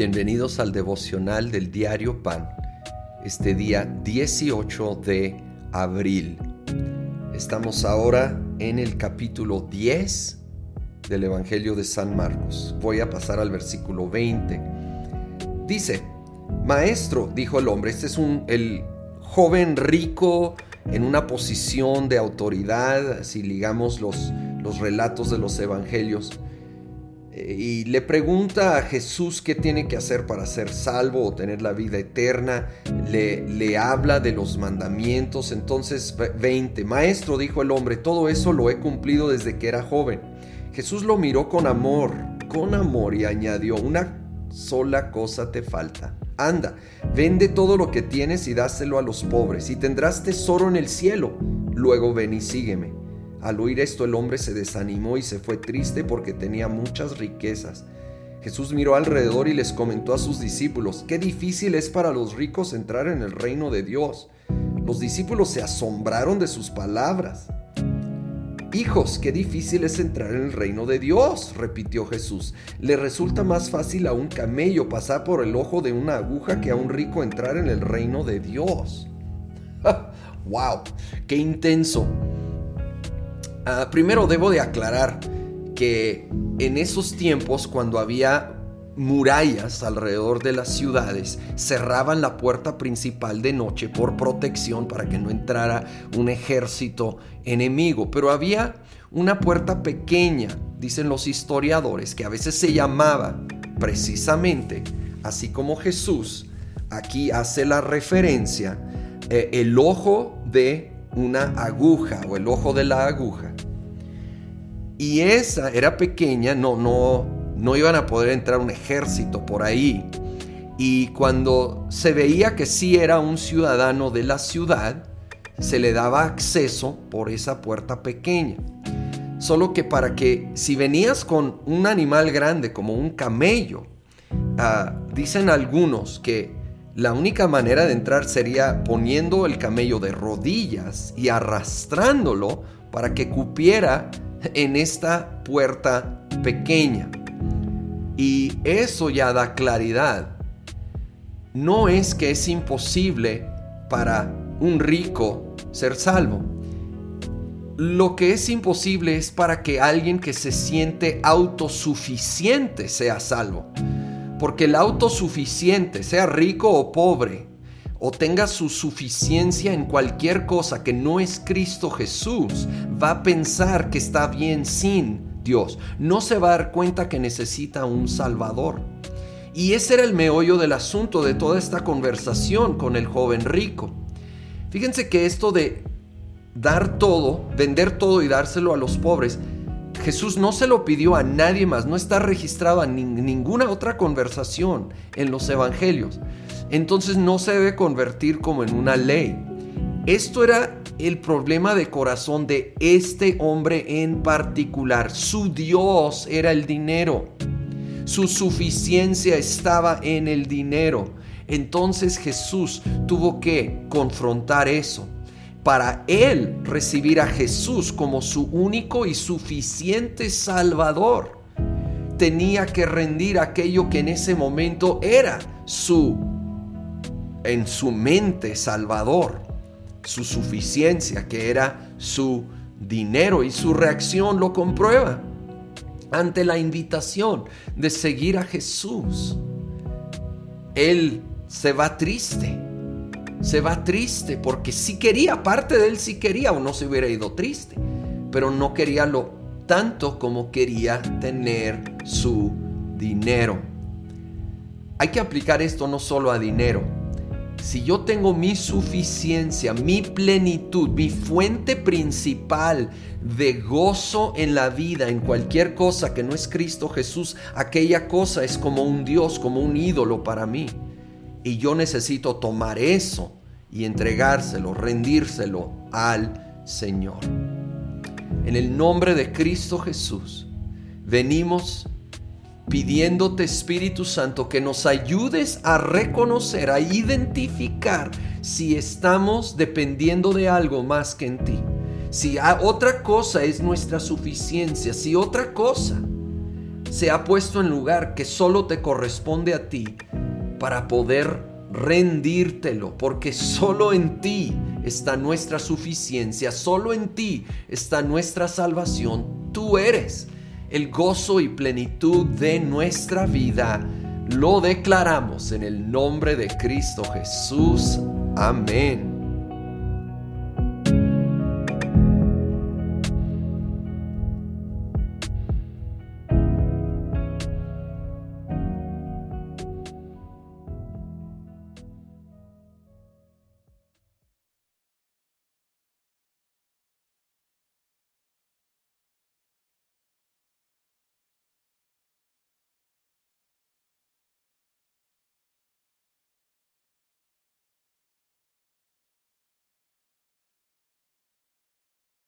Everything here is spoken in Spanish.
Bienvenidos al devocional del diario Pan, este día 18 de abril. Estamos ahora en el capítulo 10 del Evangelio de San Marcos. Voy a pasar al versículo 20. Dice, Maestro, dijo el hombre, este es un, el joven rico en una posición de autoridad, si ligamos los, los relatos de los evangelios y le pregunta a Jesús qué tiene que hacer para ser salvo o tener la vida eterna. Le, le, habla de los mandamientos. Entonces 20, Maestro, dijo el hombre, todo eso lo he cumplido desde que era joven. Jesús lo miró con amor, con amor y añadió, una sola cosa te falta. Anda, vende todo lo que tienes y dáselo a los pobres y tendrás tesoro en el cielo. Luego ven y sígueme. Al oír esto el hombre se desanimó y se fue triste porque tenía muchas riquezas. Jesús miró alrededor y les comentó a sus discípulos, qué difícil es para los ricos entrar en el reino de Dios. Los discípulos se asombraron de sus palabras. Hijos, qué difícil es entrar en el reino de Dios, repitió Jesús. Le resulta más fácil a un camello pasar por el ojo de una aguja que a un rico entrar en el reino de Dios. ¡Wow! ¡Qué intenso! Ah, primero debo de aclarar que en esos tiempos cuando había murallas alrededor de las ciudades cerraban la puerta principal de noche por protección para que no entrara un ejército enemigo. Pero había una puerta pequeña, dicen los historiadores, que a veces se llamaba precisamente, así como Jesús aquí hace la referencia, eh, el ojo de una aguja o el ojo de la aguja. Y esa era pequeña, no, no, no iban a poder entrar un ejército por ahí. Y cuando se veía que sí era un ciudadano de la ciudad, se le daba acceso por esa puerta pequeña. Solo que para que si venías con un animal grande como un camello, ah, dicen algunos que la única manera de entrar sería poniendo el camello de rodillas y arrastrándolo para que cupiera en esta puerta pequeña. Y eso ya da claridad. No es que es imposible para un rico ser salvo. Lo que es imposible es para que alguien que se siente autosuficiente sea salvo. Porque el autosuficiente, sea rico o pobre, o tenga su suficiencia en cualquier cosa que no es Cristo Jesús, va a pensar que está bien sin Dios. No se va a dar cuenta que necesita un Salvador. Y ese era el meollo del asunto de toda esta conversación con el joven rico. Fíjense que esto de dar todo, vender todo y dárselo a los pobres, Jesús no se lo pidió a nadie más, no está registrado en ninguna otra conversación en los evangelios. Entonces no se debe convertir como en una ley. Esto era el problema de corazón de este hombre en particular. Su Dios era el dinero. Su suficiencia estaba en el dinero. Entonces Jesús tuvo que confrontar eso para él recibir a Jesús como su único y suficiente Salvador, tenía que rendir aquello que en ese momento era su, en su mente, Salvador, su suficiencia, que era su dinero y su reacción lo comprueba ante la invitación de seguir a Jesús. Él se va triste se va triste porque sí quería, parte de él sí quería o no se hubiera ido triste, pero no quería lo tanto como quería tener su dinero. Hay que aplicar esto no solo a dinero. Si yo tengo mi suficiencia, mi plenitud, mi fuente principal de gozo en la vida, en cualquier cosa que no es Cristo Jesús, aquella cosa es como un Dios, como un ídolo para mí. Y yo necesito tomar eso y entregárselo, rendírselo al Señor. En el nombre de Cristo Jesús, venimos pidiéndote Espíritu Santo que nos ayudes a reconocer, a identificar si estamos dependiendo de algo más que en ti. Si otra cosa es nuestra suficiencia, si otra cosa se ha puesto en lugar que solo te corresponde a ti para poder rendírtelo, porque solo en ti está nuestra suficiencia, solo en ti está nuestra salvación. Tú eres el gozo y plenitud de nuestra vida. Lo declaramos en el nombre de Cristo Jesús. Amén.